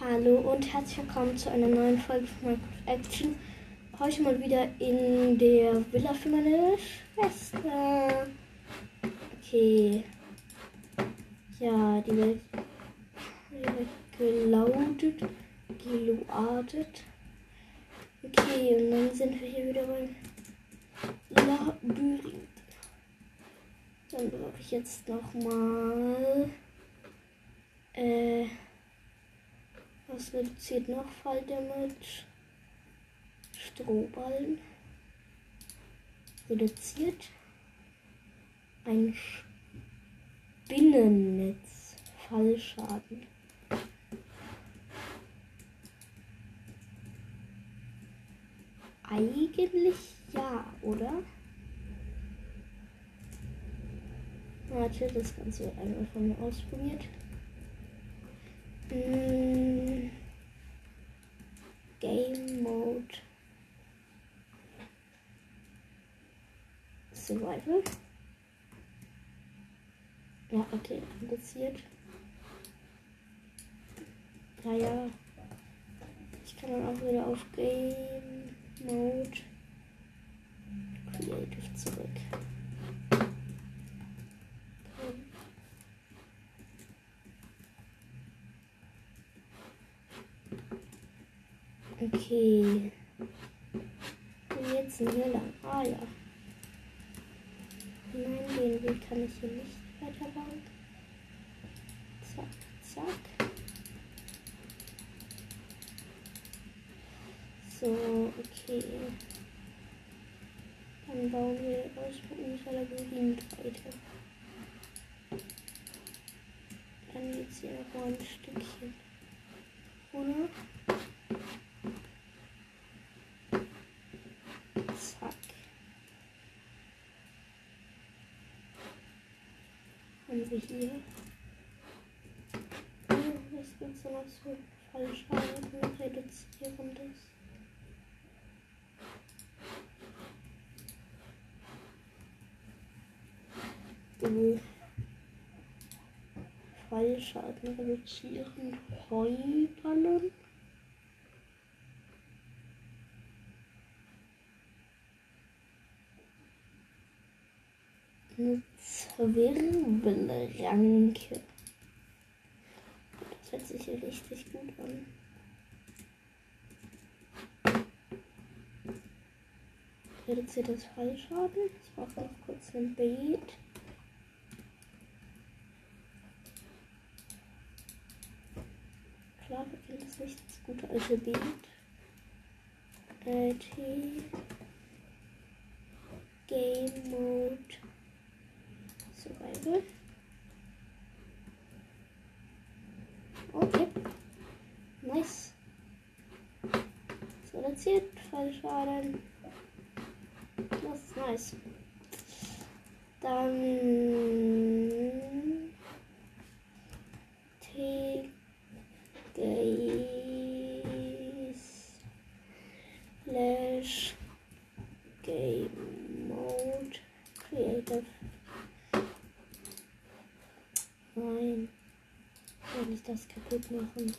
Hallo und herzlich willkommen zu einer neuen Folge von Minecraft Action. Heute mal wieder in der Villa für meine Schwester. Okay. Ja, die Welt wird gelautet, geloadet. Okay, und dann sind wir hier wieder beim Labyrinth. Dann brauche ich jetzt nochmal. Äh. Was reduziert noch Falldamage? Strohballen. Reduziert. Ein Spinnennetz. Fallschaden. Eigentlich ja, oder? Warte, das Ganze wird einmal von mir ausprobiert. Mm. Game Mode. Survival. Ja, okay, reduziert. Ja, ja. Ich kann dann auch wieder auf Game Mode Creative zurück. Okay. Und jetzt sind wir lang. Ah ja. Nein, den Weg kann ich hier nicht weiterbauen. Zack, zack. So, okay. Dann bauen wir aus unserer Labyrinth weiter. Dann geht's hier noch mal ein Stückchen. Oder? Haben wir hier? Gibt es noch so? Fallschaden reduzieren das. Uh. Fallschaden reduzieren. Heuballen. Wirbelranke. Das hört sich hier richtig gut an. Reduziert das Fallschaden. Ich brauche noch kurz ein Beet. Klar, wir kennen das nicht das gute alte Beet. Äh. Game Mode. Survival. Okay. Nice. So, reduziert Fallschaden. Das ist nice. Dann T Slash Game Mode Creative Nein. Ich will nicht das kaputt machen.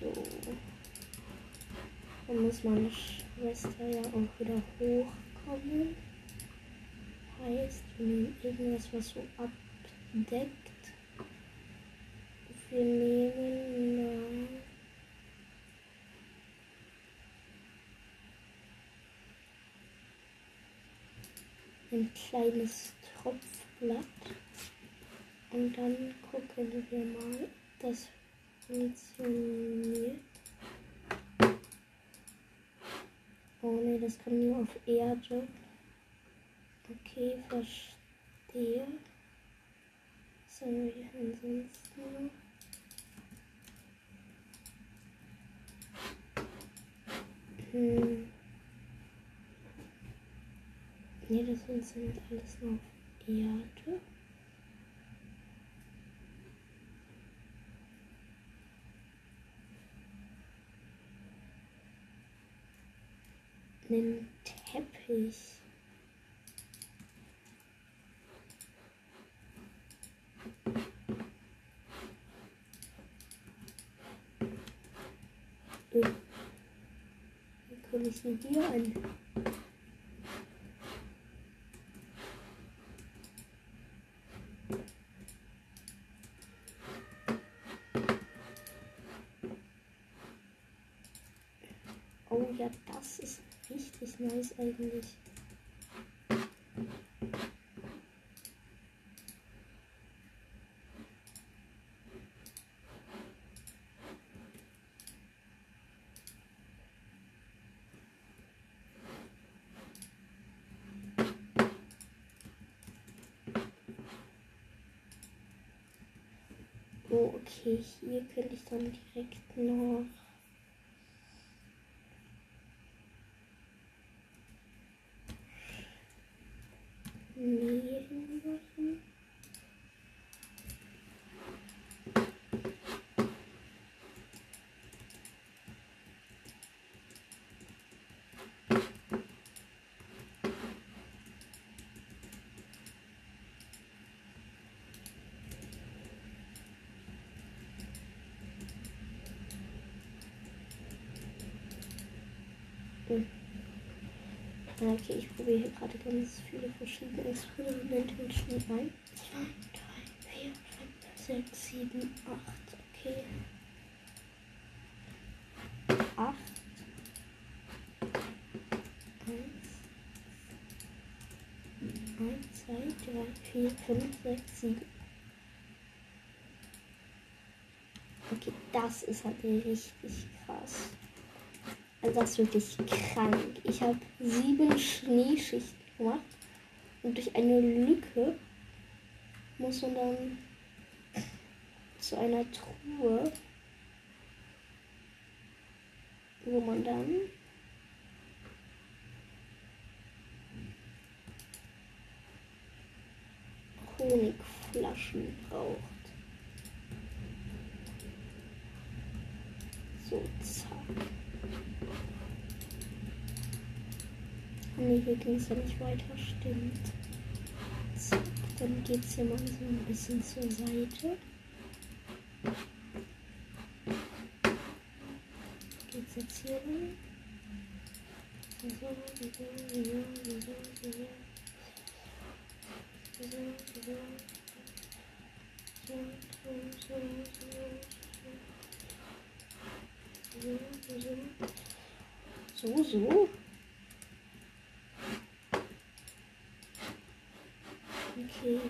So. Dann muss meine Schwester ja auch wieder hochkommen. Heißt, nehmen irgendwas, was so abdeckt. Wir nehmen. Na, ein kleines Tropfblatt. Und dann gucken wir mal, das funktioniert. Oh ne, das kann nur auf Erde. Okay, verstehe. Was haben ansonsten? Hm. Ne, das funktioniert alles nur auf Erde. einen Teppich. Äh, Wie komme ich denn hier an? Oh ja, das ist nice eigentlich. Oh, okay, hier könnte ich dann direkt noch. Nebenwirkungen Okay, ich probiere hier gerade ganz viele verschiedene Experimente mit Schnee ein. 2, 3, 4, 5, 6, 7, 8. Okay. 8. 1, 1, 2, 3, 4, 5, 6, 7. Okay, das ist halt richtig krass. Also das ist wirklich krank. Ich habe sieben Schneeschichten gemacht und durch eine Lücke muss man dann zu einer Truhe, wo man dann Honigflaschen braucht. So, zack. Nee, hier ging es ja nicht weiter, stimmt. Zack, dann geht es hier mal so ein bisschen zur Seite. Geht's jetzt hier lang? So, so, so, so, so, so, so. So, so, so, so, so, so, so. So, so. Okay.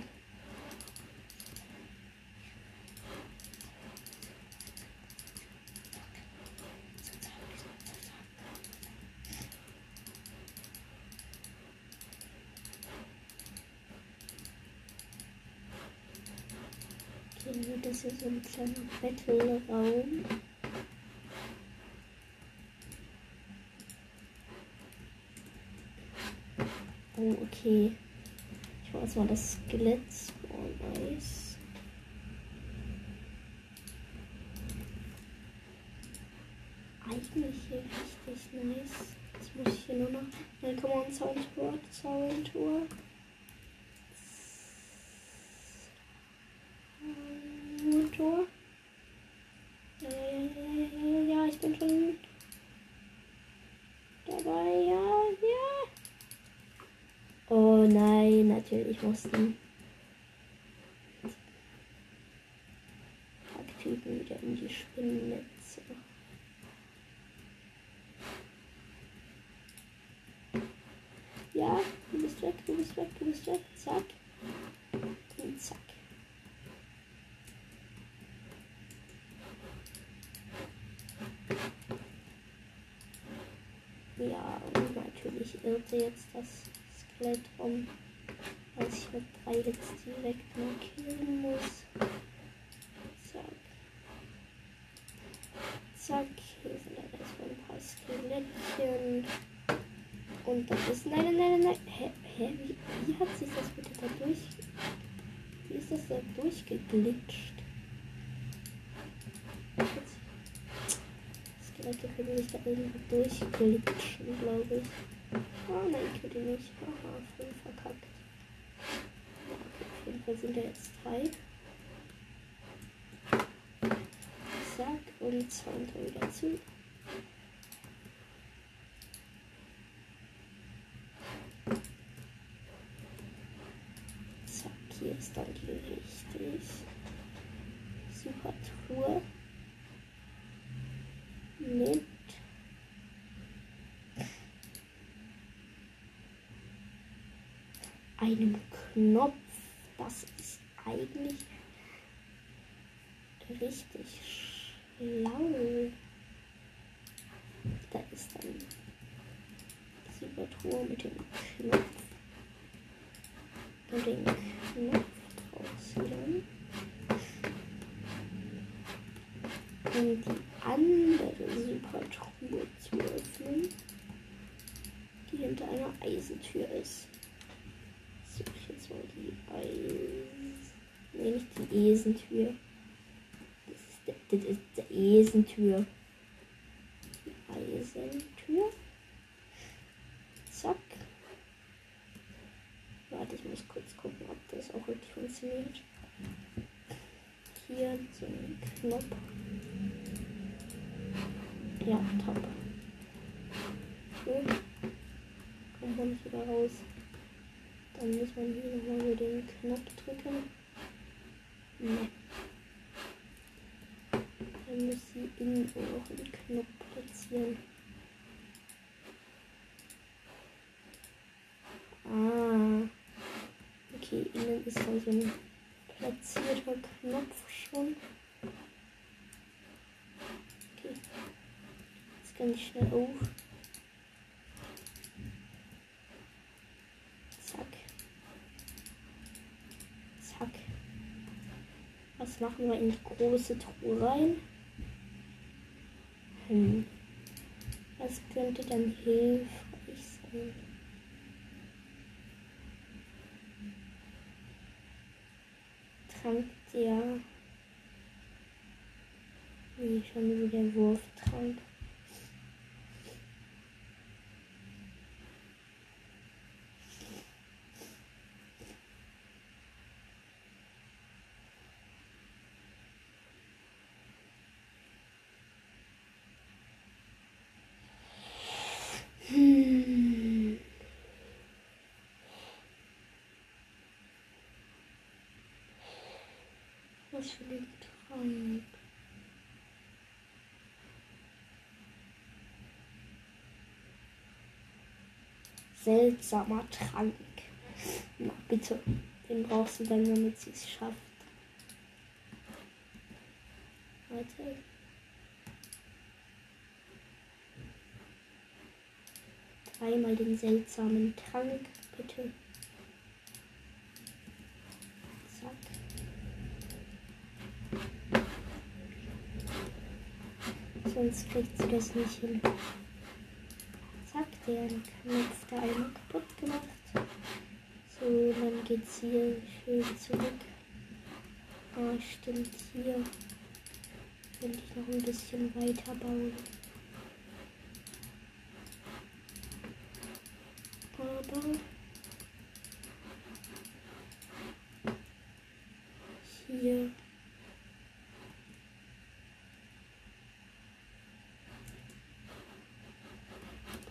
Okay, das hier so ein kleiner Battle-Raum. Oh, okay. Ich mache erstmal das Skelett. Oh, nice. Eigentlich hier richtig nice. Jetzt muss ich hier nur noch. Dann kommen wir Zauntor. Zauntor. Zauntor. Ja, ja, ja, ja, ja, ja, ich bin schon dabei. Ja, ja. Oh nein, natürlich mussten Typen wieder in die Spinnennetze. Ja, du bist weg, du bist weg, du bist weg. Zack. Und zack. Ja, und natürlich irrte jetzt das Skelett um, ich mit drei Hits direkt markieren muss. Zack. Zack, hier sind dann erstmal ein paar Skelettchen. Und das ist. Nein, nein, nein, nein. Hä, hä wie, wie hat sich das bitte da durch. Wie ist das da durchgeglitscht? Jetzt- Leute können sich da irgendwie durchglitschen, glaube ich. Oh nein, könnt ihr nicht. Haha, voll verkackt. Ja, okay, auf jeden Fall sind da jetzt drei. Zack, und Zaun wieder zu. Zack, hier ist dann die richtig super Truhe mit einem Knopf. Eigentlich richtig schlau. Da ist dann die Supertruhe mit dem Knopf und den Knopf rausholen. Und die andere Supertruhe zu öffnen, die hinter einer Eisentür ist. Suche ich jetzt mal die Eisen. Nee, nicht die Esentür. Das ist, der, das ist der Esentür. Die Eisentür. Zack. Warte, ich muss kurz gucken, ob das auch wirklich funktioniert. Hier so ein Knopf. Ja, top. Schön. Kommt man nicht wieder raus. Dann muss man hier nochmal über den Knopf drücken. Ne. Dann muss sie innen auch einen Knopf platzieren. Ah. Okay, innen ist da so ein platzierter Knopf schon. Okay. Jetzt kann ich schnell auf. Zack. Zack. Was machen wir in die große Truhe rein? Hm. Was könnte dann hilfreich sein? Trank der. Nee, schon wieder der Wurftrank. Was für ein Trank. Seltsamer Trank. Na bitte, den brauchst du dann, damit sie es schafft. Warte. Dreimal den seltsamen Trank, bitte. Zack. Sonst kriegt sie das nicht hin. Zack, der Knopf da einmal kaputt gemacht. So, dann geht's hier schön zurück. Ah, stimmt, hier könnte ich noch ein bisschen weiter bauen. Aber hier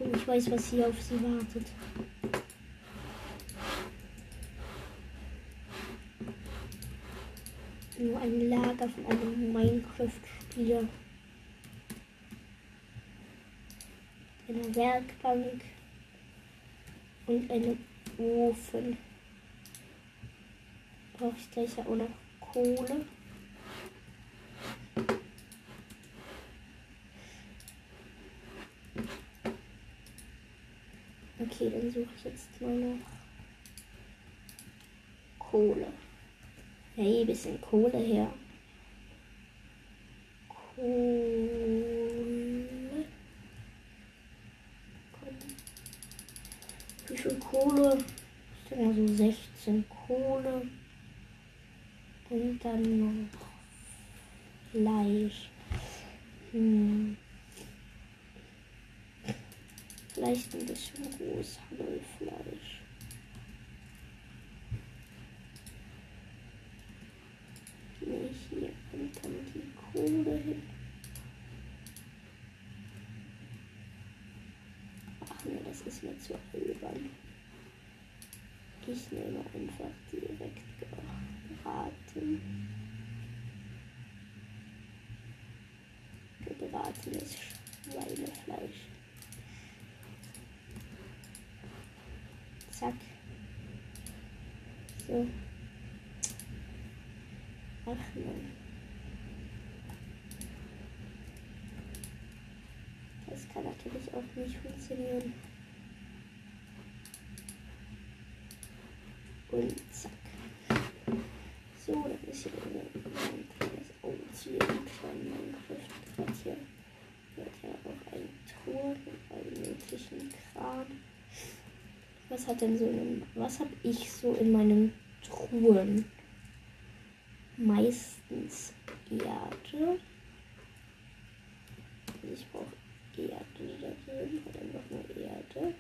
Und ich weiß, was hier auf sie wartet. Nur ein Lager von einem Minecraft-Spieler. Eine Werkbank und einen Ofen. Brauche ich gleich auch noch Kohle. Okay, dann suche ich jetzt mal noch Kohle. Hey, bisschen Kohle her. Kohle. Wie viel Kohle? Ich denke mal so 16 Kohle. Und dann noch Fleisch. Hm. Vielleicht ein bisschen rohes Hammelfleisch. Nee, hier kommt dann die Kohle hin. Ach nee, das ist mir zu albern. Ich nehme einfach direkt gebraten. Gebratenes Schweinefleisch. Zack. Ach man. Das kann natürlich auch nicht funktionieren. Und zack. So, dann ist hier ein kleines Augenziel, ein kleines Minecraft-Quartier. Hier hat ja auch ein Tor mit allem möglichen Kram. Was hat denn so in, was habe ich so in meinen Truhen? Meistens Erde. Ich brauche Erde da drin, oder einfach nur Erde.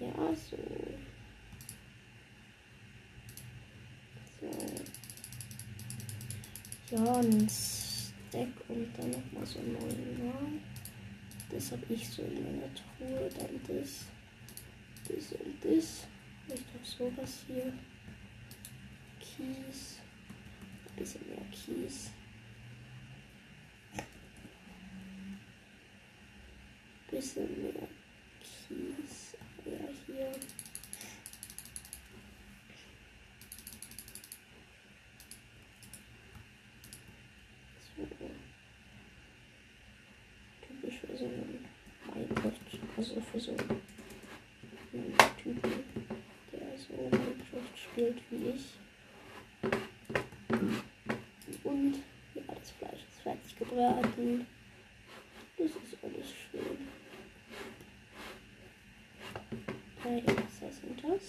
Ja, so Ja, ein Stack und dann nochmal so neun. Das habe ich so in meiner Truhe. Dann das, das und das. Sowas hier. Kies. Ein bisschen mehr Kies. Bisschen mehr Kies. Ja, hier. Gebraten. Das ist alles schön. Ja, was heißt denn das?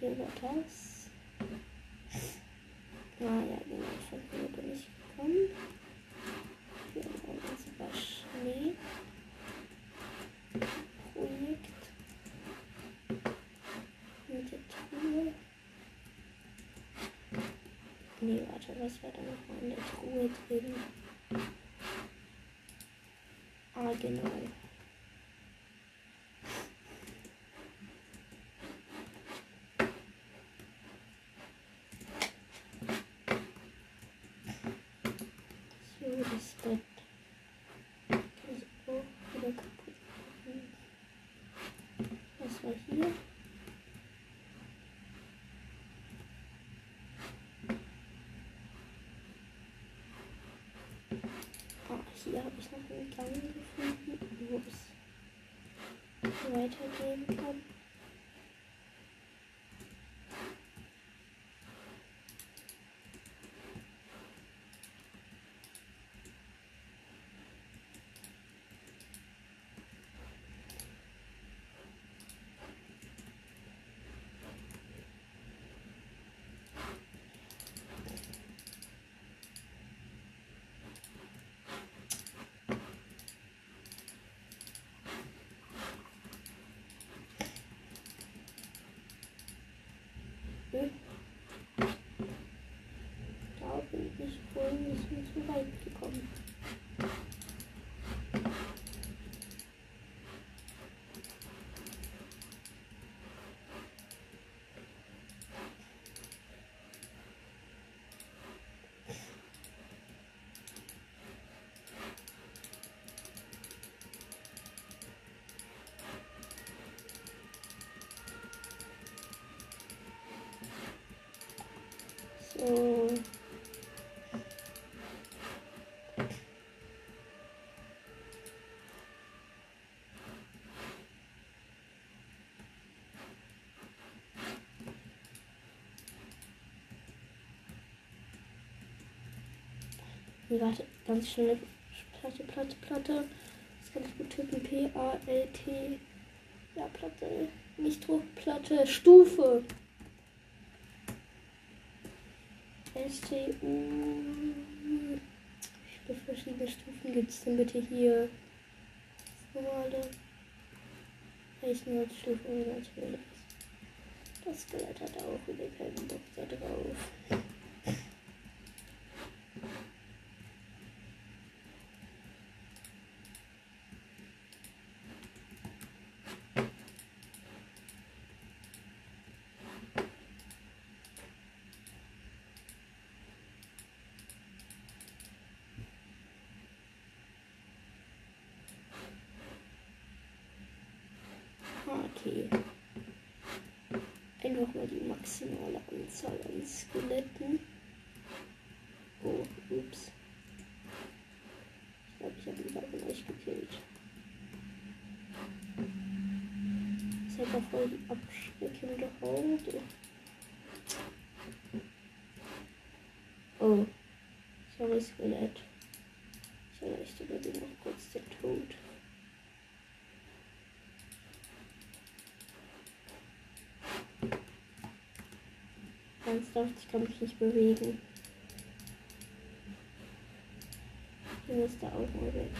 Hier war das. Ah ja, genau, von hier bin ich gekommen. Hier ist sogar Schnee. Projekt. Mit der Truhe. Nee, warte, was war da nochmal in der Truhe drin? Ah, genau. Hier habe ich noch einen Gang gefunden, wo es weitergehen kann. Hm? Da bin ich vorhin ein bisschen zu weit gekommen. So. Nee, warte, ganz schnell. Platte, Platte, Platte. Das kann ich gut tippen. P-A-L-T. Ja, Platte. Nicht Druckplatte. Stufe. STU. Wie viele verschiedene Stufen gibt es denn bitte hier? Normale. Stufe natürlich. Das Skelett hat auch wieder keinen Bock da drauf. Okay. Einfach mal die maximale Anzahl an Skeletten. Oh, ups. Ich glaube, ich habe ein paar von euch gekillt. Das hat doch voll die abschreckende Haut. Oh. Sorry, Skelett. Ich erleichtere dir noch kurz den Tod. Ernsthaft, ich kann mich nicht bewegen. Hier müsste auch mal weg.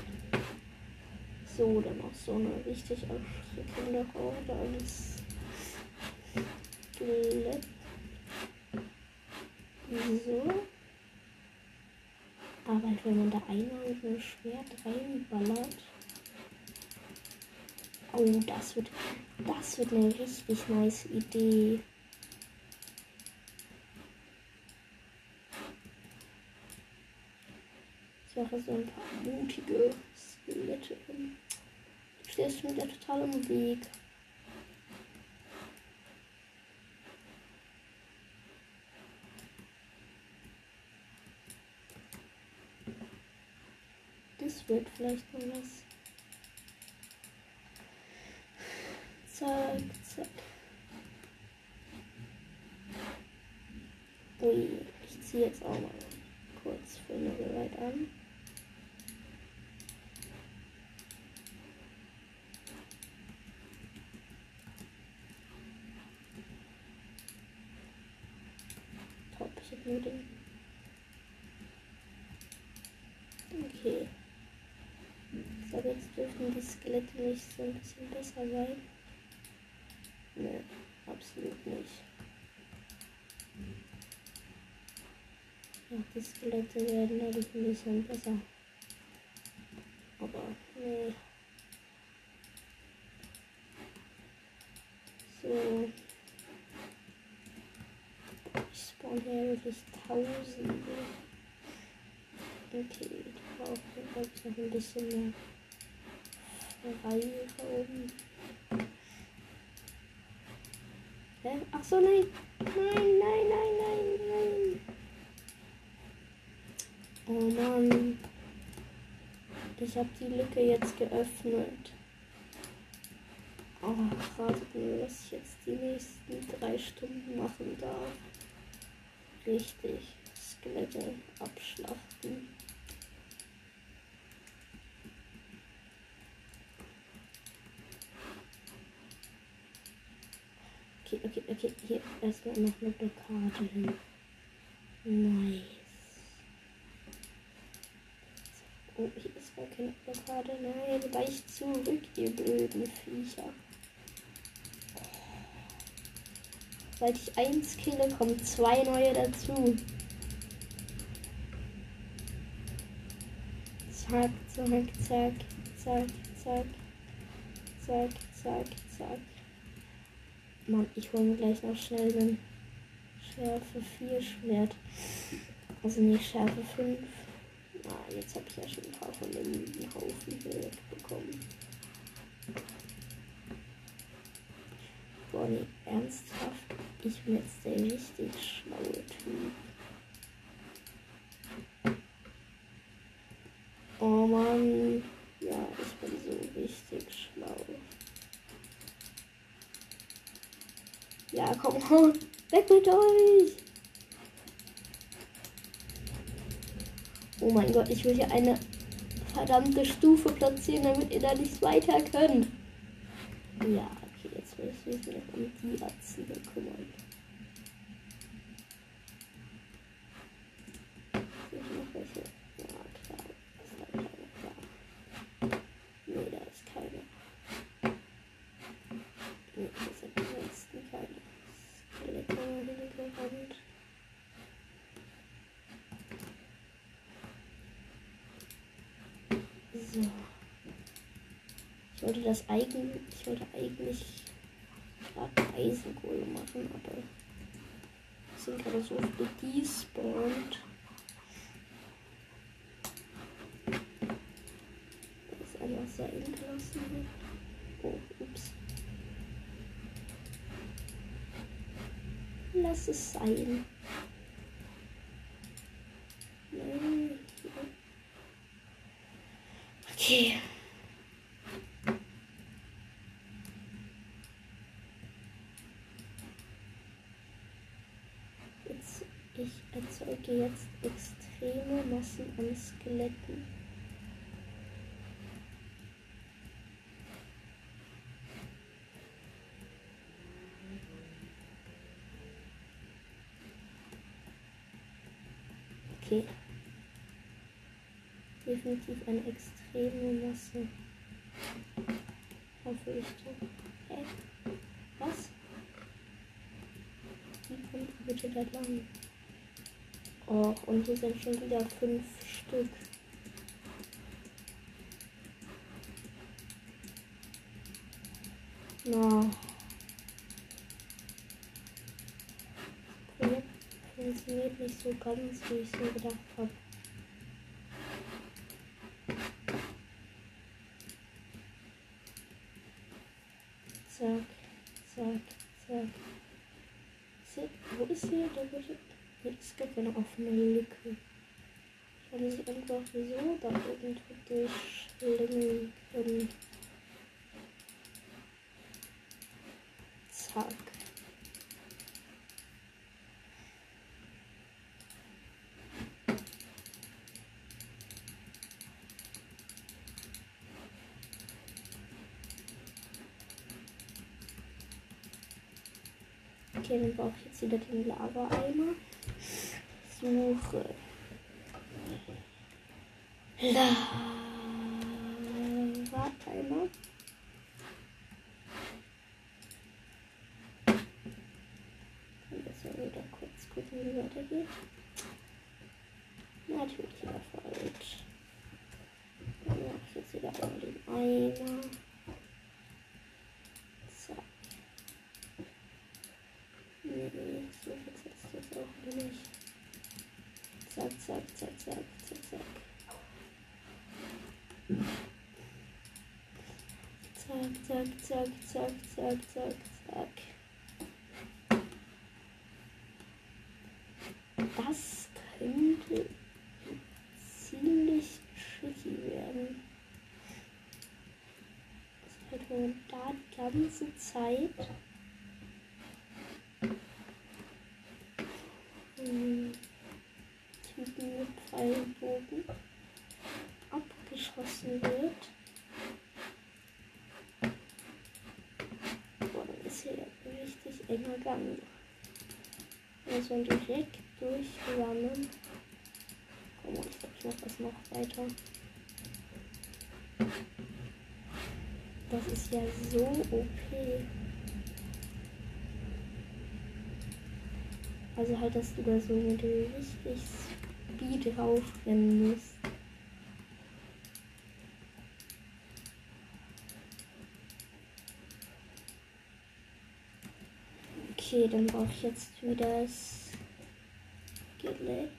So, dann noch so eine richtig erschreckende Horde als Skelett. So. Aber wenn man da einmal mit einem Schwert reinballert. Oh, das wird, das wird eine richtig nice Idee. Sache so ein paar mutige Skelette. Du stehst mir da total im Weg. Das wird vielleicht mal was. Zack, zack. Ui, ich ziehe jetzt auch mal kurz für eine Ride an. Nudeln. Okay. So, jetzt dürfen die Skelette nicht so ein bisschen besser sein. Ne, absolut nicht. Ja, die Skelette werden dadurch ein bisschen besser. Aber, nee. So. Hier wirklich Tausende. Okay, die brauchen, glaube ich, noch ein bisschen mehr Freiraum. Hä? Ach so, nein. Nein, nein, nein, nein, nein. Oh Mann. Ich habe die Lücke jetzt geöffnet. Oh, ratet mir, was ich jetzt die nächsten drei Stunden machen darf richtig Skelette abschlachten. Okay, okay, okay, hier erstmal noch eine Blockade hin. Nice. Oh, hier ist gar keine Blockade. Nein, weicht zurück, ihr blöden Viecher. Seit ich eins kille, kommen zwei neue dazu. Zack, zack, zack, zack, zack, zack, zack, zack. Mann, ich hole mir gleich noch schnell den Schärfe 4 Schwert. Also nicht Schärfe 5. Ah, jetzt habe ich ja schon ein paar von dem Haufen bekommen. Boah, nee, ernsthaft. Ich bin jetzt der richtig schlaue Typ. Oh Mann. Ja, ich bin so richtig schlau. Ja, komm, weg mit euch! Oh mein Gott, ich will hier eine verdammte Stufe platzieren, damit ihr da nicht weiter könnt. Ja, Jetzt muss ich mich um die Erzieher bekümmern. Ich noch welche. Ja, klar. Zwei kleine, klar. Nee, da ist keine. Nee, das sind die letzten keine. Skelette, Skelette, Hand. So. Ich wollte das eigentlich, ich wollte eigentlich gerade Eisenkohle machen, aber sind gerade so viele despawned. Das ist einfach sehr gelassen. Oh, ups. Lass es sein. Nein. Okay. Jetzt, ich erzeuge jetzt extreme Massen an Skeletten. Okay. Definitiv eine extreme Masse. Hoffe ich doch. Hä? Was? Wie kommt bitte da lang? Oh, und hier sind schon wieder fünf Stück. Na. Projekt funktioniert nicht so ganz, wie ich so gedacht habe. Zack, zack, zack. Ist wo ist hier der gute? Hier, es gibt eine offene Lücke. Ich kann sie einfach so da irgendwo durchschlingen können. Zack. Okay, dann brauche ich jetzt wieder den Lava-Eimer. Suche. Lava-Eimer. Jetzt mal wieder kurz gucken, wie weitergeht. Natürlich wieder falsch. Dann mache ich jetzt wieder einmal den Eimer. Zack. Nee, nee, so versetzt das auch nicht. Zack, zack, zack, zack, zack, zack. Zack, zack, zack, zack, zack, zack. Das könnte ziemlich tricky werden. Das halt, man da die ganze Zeit hm, Typen mit Pfeilbogen abgeschossen wird. Boah, dann ist hier richtig enger Gang. Also direkt durchrammen. Komm, ich glaube, ich mach das noch weiter. Das ist ja so OP. Also halt, dass du da so mit richtig Speed raufrennen musst. Okay, dann brauche ich jetzt wieder das Skelett.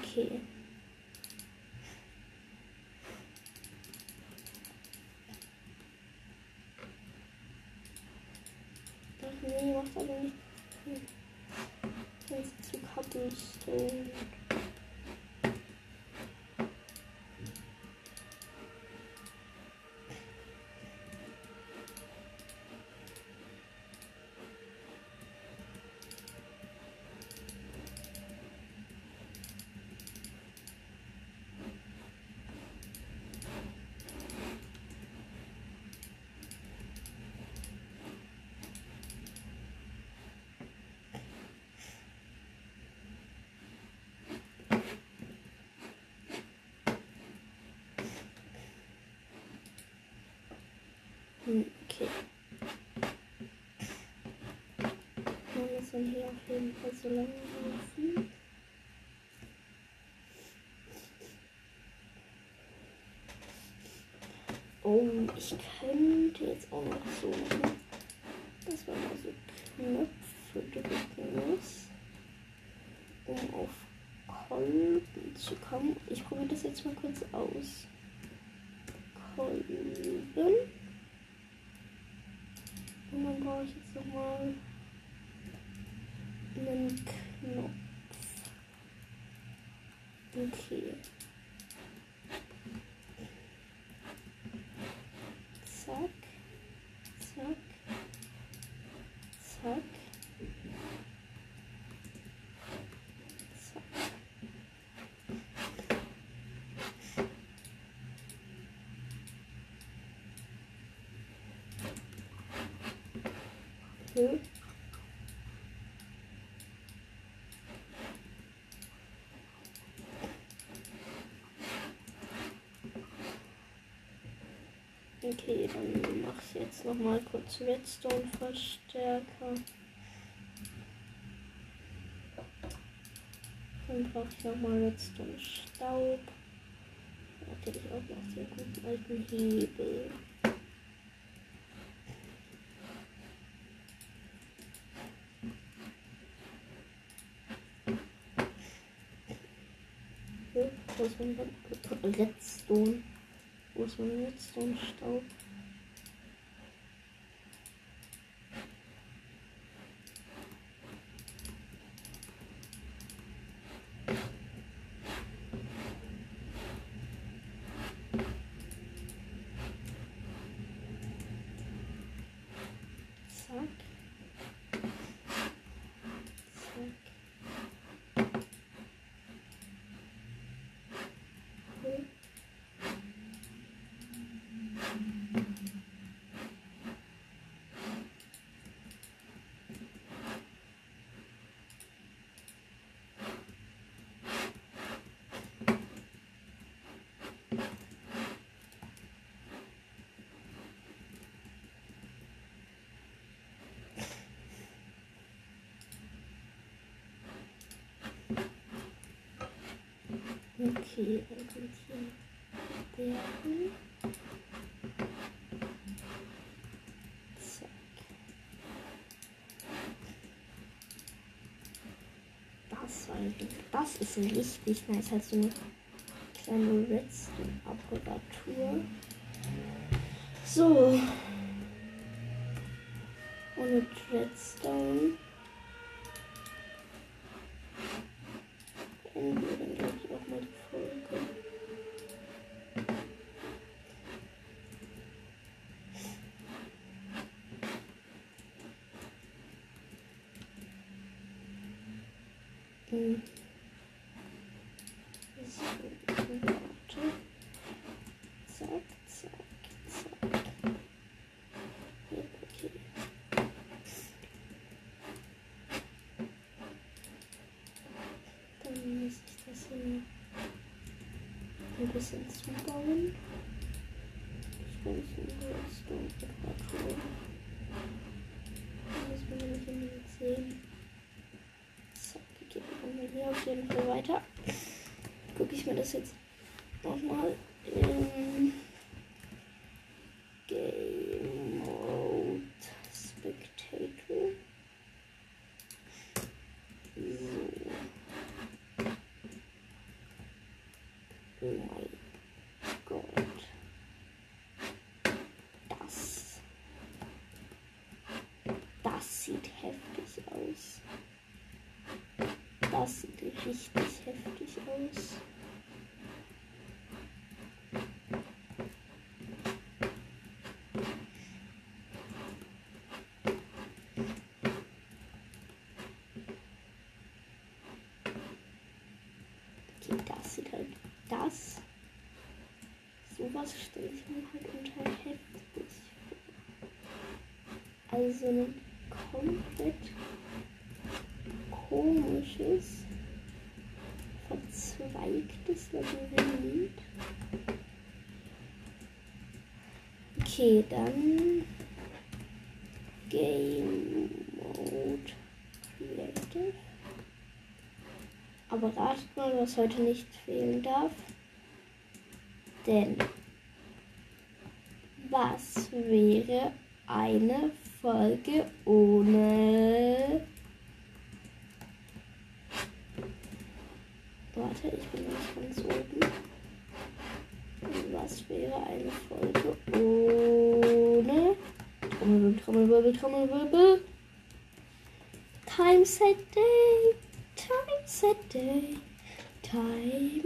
Okay. Ach nee, macht aber nicht. Hm. Das ist okay. Man muss dann hier auf jeden Fall so lange laufen. Oh, ich könnte jetzt auch noch so machen, dass man mal so Knöpfe drücken muss, um auf Kolben zu kommen. Ich probiere das jetzt mal kurz aus. Kolben. Dann brauche ich jetzt nochmal einen Knopf. Okay. Zack. Zack. Zack. Zack. Okay. Okay, dann mache ich jetzt noch mal kurz Redstone-Verstärker. Dann brauche ich noch mal Redstone-Staub. Natürlich auch noch den guten alten Hebel. Mein Redstone? Wo ist mein Redstone-Staub? Zack. Zack. Okay. Okay, kommt hier der hin. Zack. Das, war, das ist richtig nice. Halt so eine kleine Redstone-Apparatur. So. Und Redstone. beenden wir dann glaube ich auch mal die Folge. Hm. So, warte. Zack, zack, zack. Ja, okay. Dann muss ich hier ein bisschen zubauen. Das ganze Redstone-Temperatur. Das müssen wir nämlich unbedingt sehen. Zack, geht wir hier auf jeden Fall weiter. Gucke ich mir das jetzt nochmal in Game Mode Spectator. So. Oh mein Gott. Das. Das sieht heftig aus. Das sieht richtig heftig aus. Okay, das sieht halt das. Sowas stelle ich mir halt unter heftig vor. Also ein komplett komisches, verzweigtes Labyrinth. Okay, dann Game Mode Creative. Aber ratet mal, was heute nicht fehlen darf. Denn was wäre eine Folge ohne. Warte, ich bin nicht ganz oben. Was wäre eine Folge ohne. Trommelwirbel, Trommelwirbel, Trommelwirbel. Time set day, time set day, time,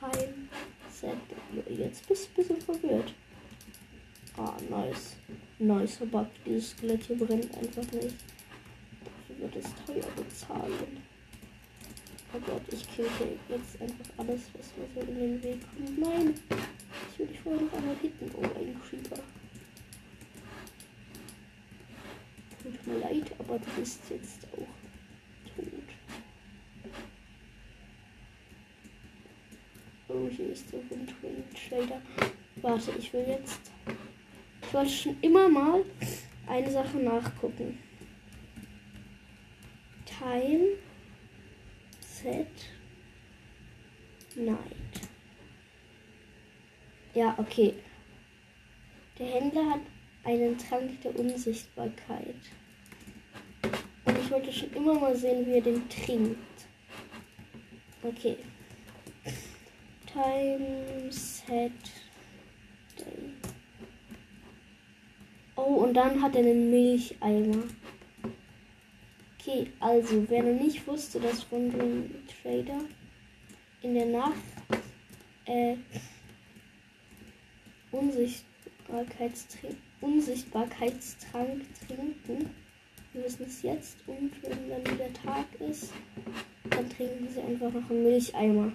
time set. Jetzt bist du ein bisschen verwirrt. Ah, nice. Nice, aber dieses Skelett hier brennt einfach nicht. Dafür wird es teuer bezahlen. Oh Gott, ich kill jetzt einfach alles, was mir so in den Weg kommt. Nein! Ich will dich vorher noch einmal hitten. Oh, ein Creeper. Tut mir leid, aber du bist jetzt auch Der Windwind Trader. Warte, ich will jetzt. Ich wollte schon immer mal eine Sache nachgucken. Time Set Night. Ja, okay. Der Händler hat einen Trank der Unsichtbarkeit. Und ich wollte schon immer mal sehen, wie er den trinkt. Okay. Time Set Day. Oh, und dann hat er einen Milcheimer. Okay, also wer noch nicht wusste, dass dem Trader in der Nacht äh, Unsichtbarkeitstrank, Unsichtbarkeitstrank trinken. Wir wissen es jetzt und wenn dann wieder Tag ist, dann trinken sie einfach noch einen Milcheimer.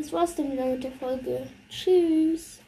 Das war's dann wieder mit der Folge. Tschüss.